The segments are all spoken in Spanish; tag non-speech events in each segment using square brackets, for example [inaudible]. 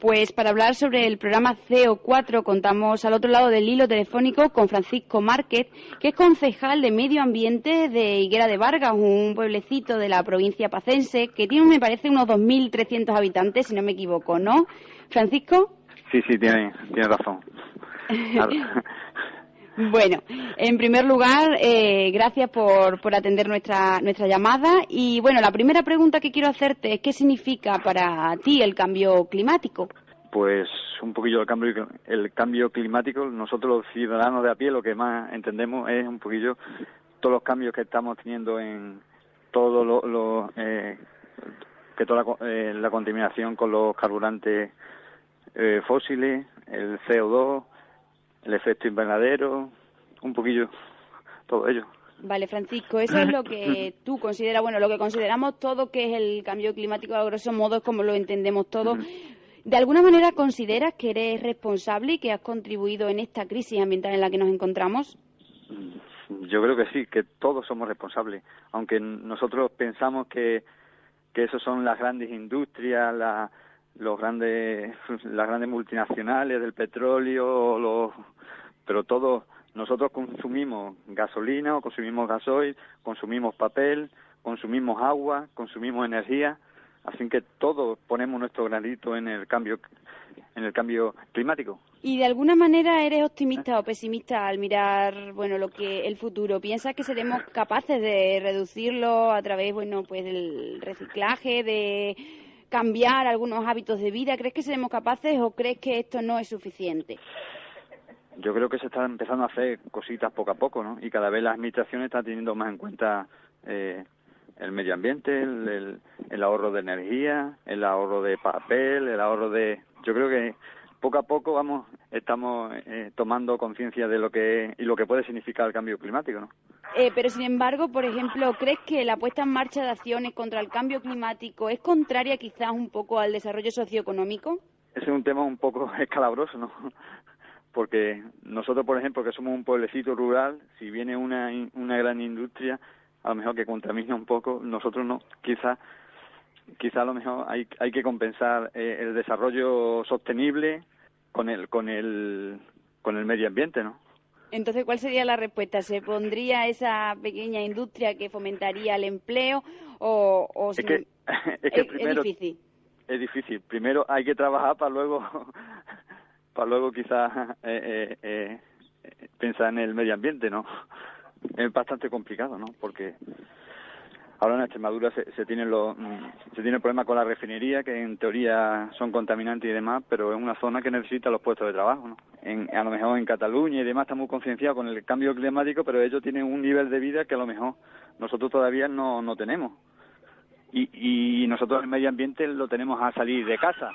Pues para hablar sobre el programa CO4 contamos al otro lado del hilo telefónico con Francisco Márquez, que es concejal de Medio Ambiente de Higuera de Vargas, un pueblecito de la provincia pacense que tiene, me parece, unos 2.300 habitantes, si no me equivoco, ¿no? Francisco. Sí, sí, tiene, tiene razón. [laughs] Bueno, en primer lugar, eh, gracias por, por, atender nuestra, nuestra llamada. Y bueno, la primera pregunta que quiero hacerte es, ¿qué significa para ti el cambio climático? Pues un poquillo el cambio, el cambio climático, nosotros los ciudadanos de a pie lo que más entendemos es un poquillo todos los cambios que estamos teniendo en todo lo, eh, que toda la, eh, la, contaminación con los carburantes eh, fósiles, el CO2, el efecto invernadero, un poquillo todo ello. Vale, Francisco, eso es lo que [coughs] tú consideras, bueno, lo que consideramos todo que es el cambio climático, a grosso modo es como lo entendemos todos. ¿De alguna manera consideras que eres responsable y que has contribuido en esta crisis ambiental en la que nos encontramos? Yo creo que sí, que todos somos responsables, aunque nosotros pensamos que, que eso son las grandes industrias, la, los grandes, [laughs] las grandes multinacionales del petróleo, los, pero todos nosotros consumimos gasolina o consumimos gasoil, consumimos papel, consumimos agua, consumimos energía, así que todos ponemos nuestro granito en el cambio en el cambio climático. ¿Y de alguna manera eres optimista o pesimista al mirar, bueno, lo que el futuro? ¿Piensas que seremos capaces de reducirlo a través, bueno, pues del reciclaje, de cambiar algunos hábitos de vida? ¿Crees que seremos capaces o crees que esto no es suficiente? Yo creo que se están empezando a hacer cositas poco a poco, ¿no? Y cada vez las administraciones están teniendo más en cuenta eh, el medio ambiente, el, el, ahorro de energía, el ahorro de papel, el ahorro de... Yo creo que poco a poco vamos estamos eh, tomando conciencia de lo que y lo que puede significar el cambio climático, ¿no? Eh, pero sin embargo, por ejemplo, ¿crees que la puesta en marcha de acciones contra el cambio climático es contraria quizás un poco al desarrollo socioeconómico? Ese es un tema un poco [laughs] escalabroso, ¿no? Porque nosotros, por ejemplo, que somos un pueblecito rural, si viene una, una gran industria, a lo mejor que contamina un poco, nosotros no, quizás quizá a lo mejor hay, hay que compensar eh, el desarrollo sostenible con el con el con el medio ambiente, ¿no? Entonces, ¿cuál sería la respuesta? ¿Se pondría esa pequeña industria que fomentaría el empleo o, o es, [laughs] que, es, que primero, difícil? Es difícil. Primero hay que trabajar para luego [laughs] para luego quizás eh, eh, eh, pensar en el medio ambiente, ¿no? Es bastante complicado, ¿no? Porque Ahora en Extremadura se, se tiene los, mm, se tiene el problema con la refinería, que en teoría son contaminantes y demás, pero es una zona que necesita los puestos de trabajo. ¿no? En, a lo mejor en Cataluña y demás estamos concienciados con el cambio climático, pero ellos tienen un nivel de vida que a lo mejor nosotros todavía no, no tenemos. Y, y nosotros el medio ambiente lo tenemos a salir de casa.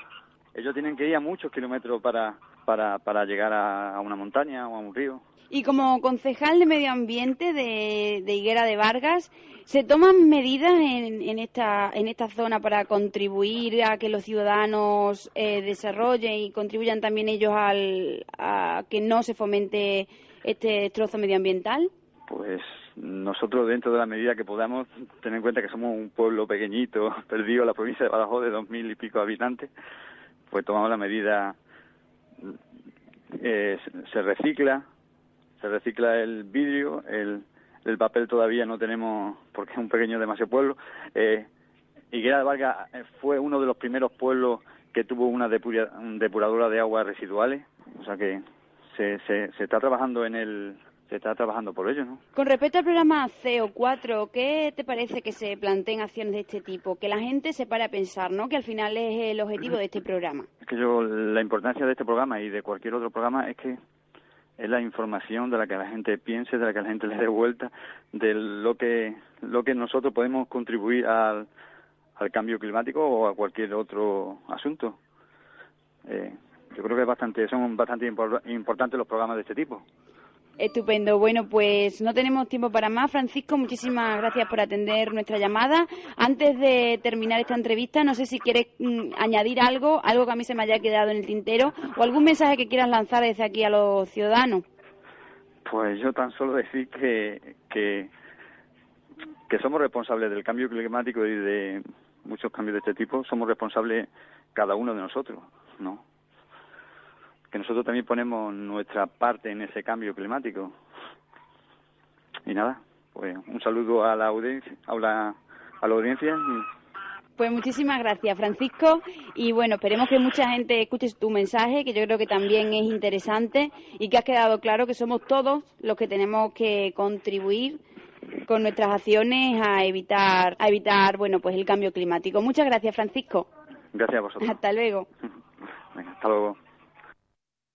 Ellos tienen que ir a muchos kilómetros para, para, para llegar a una montaña o a un río. Y como concejal de medio ambiente de, Higuera de Vargas, ¿se toman medidas en, esta, en esta zona para contribuir a que los ciudadanos eh, desarrollen y contribuyan también ellos al, a que no se fomente este destrozo medioambiental? Pues nosotros dentro de la medida que podamos tener en cuenta que somos un pueblo pequeñito [laughs] perdido en la provincia de Badajoz de dos mil y pico habitantes pues tomamos la medida eh, se recicla se recicla el vidrio, el, el papel todavía no tenemos porque es un pequeño demasiado pueblo. Eh, Higuera de Vargas eh, fue uno de los primeros pueblos que tuvo una depuradora de aguas residuales, o sea que se, se, se está trabajando en el se está trabajando por ello, ¿no? Con respecto al programa CO4, ¿qué te parece que se planteen acciones de este tipo? Que la gente se pare a pensar, ¿no? Que al final es el objetivo de este [clears throat] programa. Es que yo, la importancia de este programa y de cualquier otro programa es que es la información de la que la gente piense, de la que la gente le dé vuelta, de lo que, lo que nosotros podemos contribuir al, al cambio climático o a cualquier otro asunto. Eh, yo creo que es bastante, son bastante importantes los programas de este tipo. Estupendo. Bueno, pues no tenemos tiempo para más. Francisco, muchísimas gracias por atender nuestra llamada. Antes de terminar esta entrevista, no sé si quieres mm, añadir algo, algo que a mí se me haya quedado en el tintero, o algún mensaje que quieras lanzar desde aquí a los ciudadanos. Pues yo tan solo decir que, que, que somos responsables del cambio climático y de muchos cambios de este tipo, somos responsables cada uno de nosotros, ¿no? Que nosotros también ponemos nuestra parte en ese cambio climático. Y nada, pues un saludo a la audiencia, a la, a la audiencia. Pues muchísimas gracias, Francisco. Y bueno, esperemos que mucha gente escuche tu mensaje, que yo creo que también es interesante y que ha quedado claro que somos todos los que tenemos que contribuir con nuestras acciones a evitar, a evitar, bueno, pues el cambio climático. Muchas gracias, Francisco. Gracias a vosotros. Hasta luego. [laughs] hasta luego.